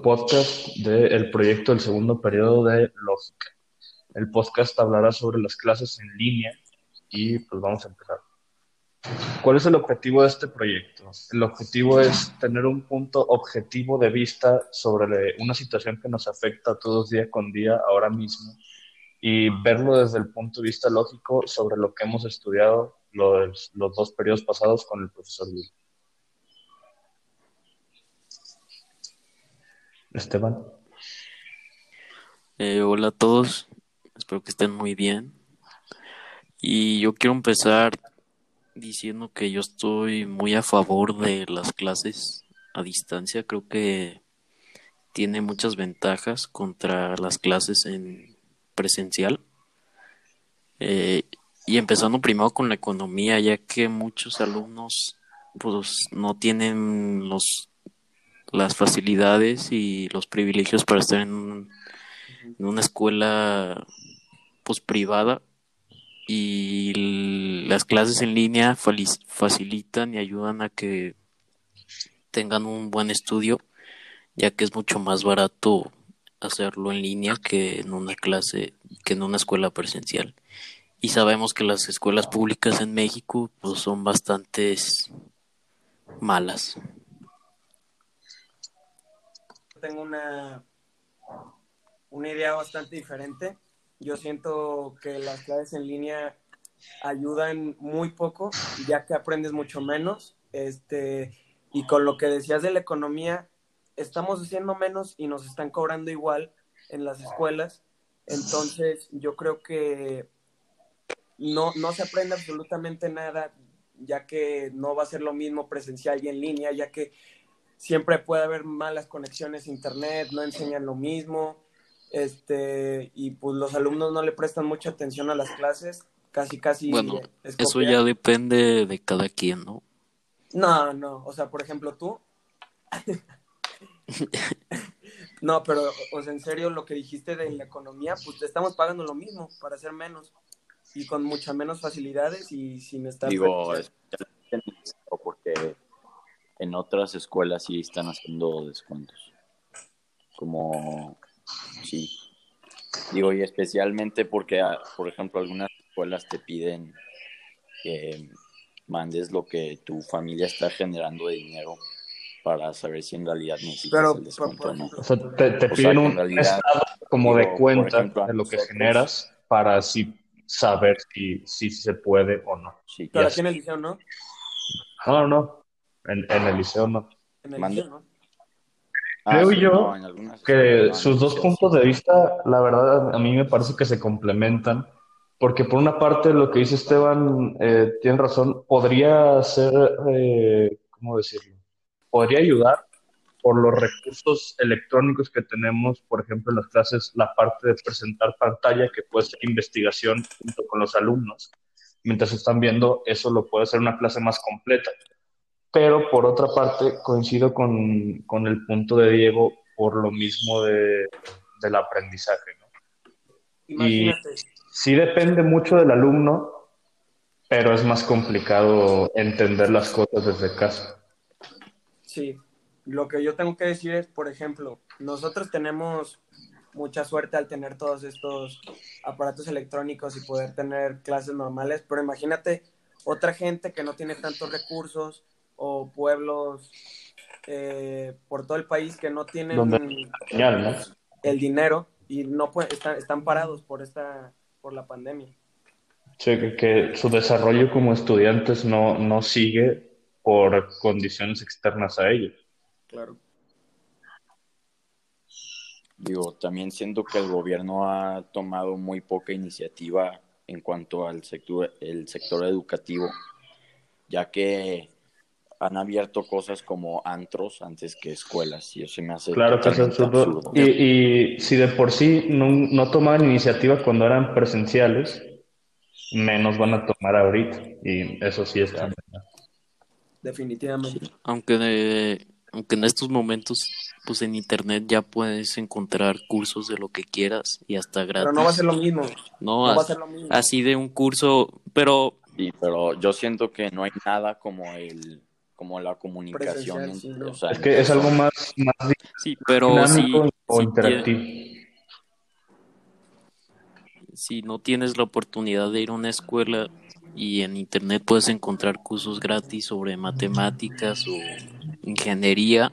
podcast del proyecto del segundo periodo de lógica. El podcast hablará sobre las clases en línea y pues vamos a empezar. ¿Cuál es el objetivo de este proyecto? El objetivo es tener un punto objetivo de vista sobre una situación que nos afecta todos día con día ahora mismo y verlo desde el punto de vista lógico sobre lo que hemos estudiado los, dos periodos pasados con el profesor Will. Esteban. Eh, hola a todos, espero que estén muy bien. Y yo quiero empezar diciendo que yo estoy muy a favor de las clases a distancia. Creo que tiene muchas ventajas contra las clases en presencial. Eh, y empezando primero con la economía, ya que muchos alumnos pues no tienen los las facilidades y los privilegios para estar en, una escuela pues privada. Y las clases en línea facilitan y ayudan a que tengan un buen estudio ya que es mucho más barato hacerlo en línea que en una clase que en una escuela presencial. Y sabemos que las escuelas públicas en México pues son bastantes malas tengo una, una idea bastante diferente. Yo siento que las clases en línea ayudan muy poco, ya que aprendes mucho menos. Este, y con lo que decías de la economía, estamos haciendo menos y nos están cobrando igual en las escuelas. Entonces, yo creo que no, no se aprende absolutamente nada, ya que no va a ser lo mismo presencial y en línea, ya que siempre puede haber malas conexiones a internet, no enseñan lo mismo, este, y pues los alumnos no le prestan mucha atención a las clases, casi, casi. Bueno, eso ya depende de cada quien, ¿no? No, no, o sea, por ejemplo, tú. no, pero, o sea, en serio, lo que dijiste de la economía, pues te estamos pagando lo mismo para hacer menos y con muchas menos facilidades y sin estar. Digo, es, porque en otras escuelas sí están haciendo descuentos. Como, sí. Digo, y especialmente porque, ah, por ejemplo, algunas escuelas te piden que mandes lo que tu familia está generando de dinero para saber si en realidad necesitas el descuento o no. O sea, te, piden un estado como de cuenta de lo que generas para así saber si, si se puede o no. Sí, Pero aquí en el liceo, ¿no? No, no. En, el liceo no. En el liceo no. Ah, Creo yo que sus dos puntos de vista, la verdad, a mí me parece que se complementan, porque por una parte lo que dice Esteban eh, tiene razón, podría ser, eh, ¿cómo decirlo? Podría ayudar por los recursos electrónicos que tenemos, por ejemplo, en las clases, la parte de presentar pantalla, que puede ser investigación junto con los alumnos. Mientras están viendo, eso lo puede hacer una clase más completa pero por otra parte coincido con, con el punto de Diego por lo mismo de, del aprendizaje. ¿no? Y sí depende mucho del alumno, pero es más complicado entender las cosas desde casa. Sí, lo que yo tengo que decir es, por ejemplo, nosotros tenemos mucha suerte al tener todos estos aparatos electrónicos y poder tener clases normales, pero imagínate otra gente que no tiene tantos recursos, o pueblos eh, por todo el país que no tienen el dinero y no están, están parados por esta por la pandemia. Sí, que, su desarrollo como estudiantes no, no sigue por condiciones externas a ellos. Claro. Digo, también siento que el gobierno ha tomado muy poca iniciativa en cuanto al sector, el sector educativo, ya que han abierto cosas como antros antes que escuelas y eso me hace claro que es absurdo, Y, si de por sí no, no tomaban iniciativa cuando eran presenciales menos van a tomar ahorita y eso sí es definitivamente. Aunque aunque en estos momentos pues en internet ya puedes encontrar cursos de lo que quieras y hasta gratis pero no va a ser lo mismo. No, va a ser lo mismo. así de un curso pero sí pero yo siento que no hay nada como el como la comunicación. es que es algo más, más sí, pero o interactivo. Si no tienes la oportunidad de ir a una escuela y en internet puedes encontrar cursos gratis sobre matemáticas o ingeniería,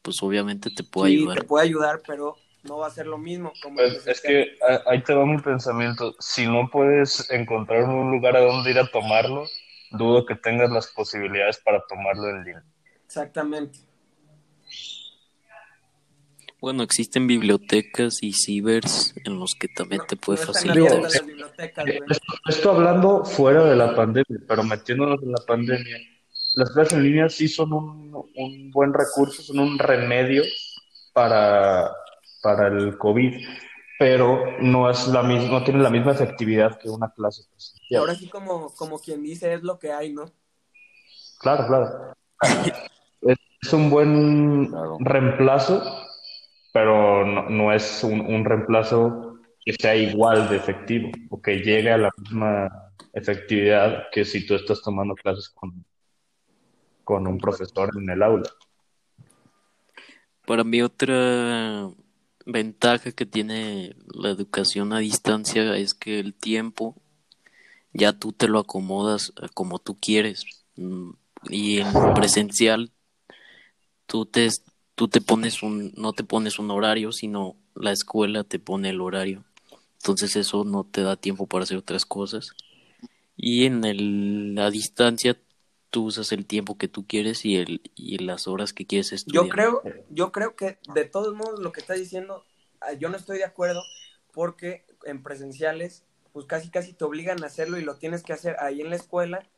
pues obviamente te puede sí, ayudar. Te puede ayudar, pero no va a ser lo mismo. Como pues es que ahí te va mi pensamiento. Si no puedes encontrar un lugar a donde ir a tomarlo, dudo que tengas las posibilidades para tomarlo en línea. Exactamente. Bueno, existen bibliotecas y cibers en los que también te puede facilitar. esto, hablando fuera de la pandemia, pero metiéndonos en la pandemia, las clases en línea sí son un, un buen recurso, son un remedio para, para el COVID, pero no es la misma, no tiene la misma efectividad que una clase presencial. Ahora sí como, como quien dice es lo que hay, ¿no? Claro, claro. es un buen reemplazo, pero no, es un, un, reemplazo que sea igual de efectivo o que llegue a la misma efectividad que si tú estás tomando clases con, con un profesor en el aula. Para mí otra ventaja que tiene la educación a distancia es que el tiempo ya tú te lo acomodas como tú quieres. Mm, y en presencial tú te, tú te pones un, no te pones un horario, sino la escuela te pone el horario. Entonces eso no te da tiempo para hacer otras cosas. Y en el, la distancia tú usas el tiempo que tú quieres y el y las horas que quieres estudiar. Yo creo, yo creo que de todos modos lo que estás diciendo, ah, yo no estoy de acuerdo porque en presenciales, pues casi casi te obligan a hacerlo y lo tienes que hacer ahí en la escuela.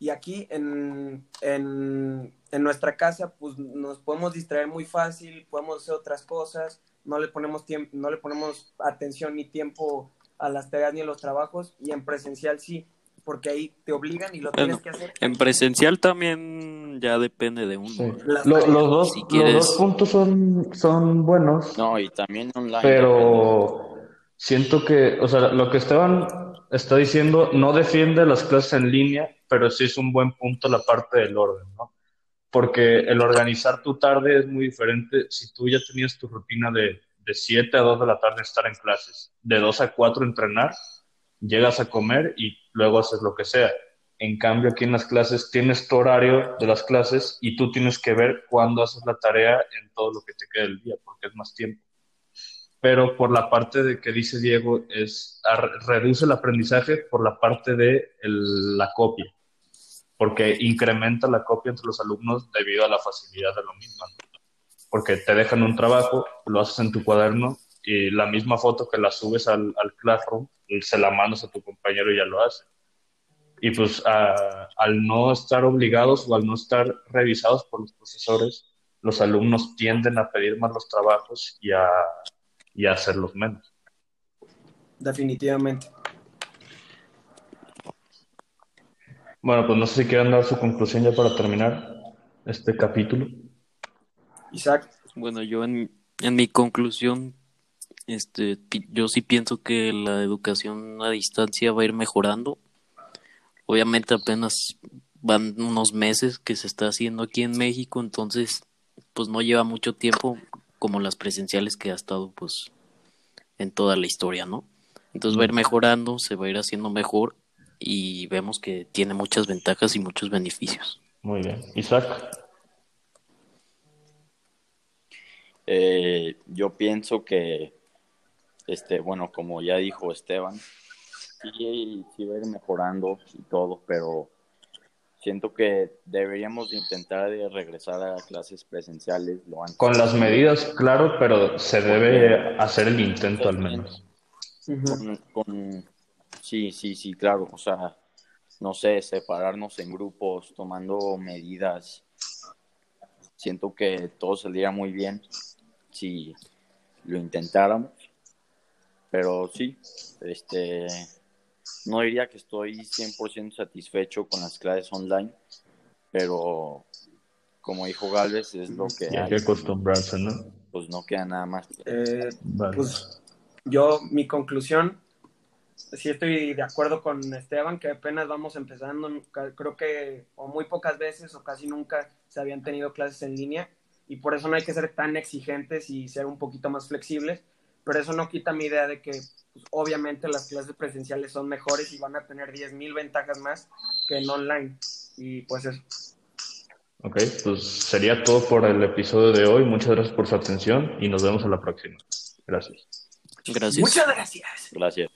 Y aquí en, en, en nuestra casa, pues nos podemos distraer muy fácil, podemos hacer otras cosas, no le ponemos tiempo, no le ponemos atención ni tiempo a las tareas ni a los trabajos. Y en presencial sí porque ahí te obligan y lo tienes que hacer. En presencial también ya depende de uno. los, dos, los dos puntos son, son buenos. No, y también online. Pero siento que, o sea, lo que Esteban está diciendo no defiende las clases en línea, pero sí es un buen punto la parte del orden, ¿no? Porque el organizar tu tarde es muy diferente si tú ya tenías tu rutina de, de 7 a 2 de la tarde estar en clases, de 2 a 4 entrenar, llegas a comer y luego haces lo que sea. En cambio, aquí en las clases tienes tu horario de las clases y tú tienes que ver cuándo haces la tarea en todo lo que te queda del día, porque es más tiempo. Pero por la parte de que dice Diego, es reduce el aprendizaje por la parte de la copia, porque incrementa la copia entre los alumnos debido a la facilidad de lo mismo. Porque te dejan un trabajo, lo haces en tu cuaderno y la misma foto que la subes al, al Classroom se la mandas a tu compañero y ya lo hace. Y pues al no estar obligados o al no estar revisados por los profesores, los alumnos tienden a pedir más los trabajos y a, y a hacerlos menos. Definitivamente. Bueno, pues no sé si quieren dar su conclusión ya para terminar este capítulo. Isaac. Bueno, yo en, en mi conclusión este, yo sí pienso que la educación a distancia va a ir mejorando. Obviamente apenas van unos meses que se está haciendo aquí en México, entonces pues no lleva mucho tiempo como las presenciales que ha estado pues en toda la historia, ¿no? Entonces va a ir mejorando, se va a ir haciendo mejor y vemos que tiene muchas ventajas y muchos beneficios. Muy bien. Isaac. Eh, yo pienso que este, bueno, como ya dijo Esteban, sí, sí va a ir mejorando y todo, pero siento que deberíamos intentar de regresar a clases presenciales lo antes. Con las medidas, claro, pero se debe hacer el intento al menos. sí, sí, sí, claro, o sea, no sé, separarnos en grupos, tomando medidas. Siento que todo saldría muy bien si lo intentáramos pero sí, este, no diría que estoy 100% satisfecho con las clases online, pero como dijo Galvez, es lo que hay. que acostumbrarse, ¿no? Pues no queda nada más. Eh, pues yo, mi conclusión sí estoy de acuerdo con Esteban, que apenas vamos empezando, creo que o muy pocas veces o casi nunca se habían tenido clases en línea y por eso no hay que ser tan exigentes y ser un poquito más flexibles, pero eso no quita mi idea de que pues, obviamente las clases presenciales son mejores y van a tener 10.000 ventajas más que en online y pues eso. Ok, pues sería todo por el episodio de hoy. Muchas gracias por su atención y nos vemos en la próxima. Gracias. Gracias. Muchas gracias. Gracias.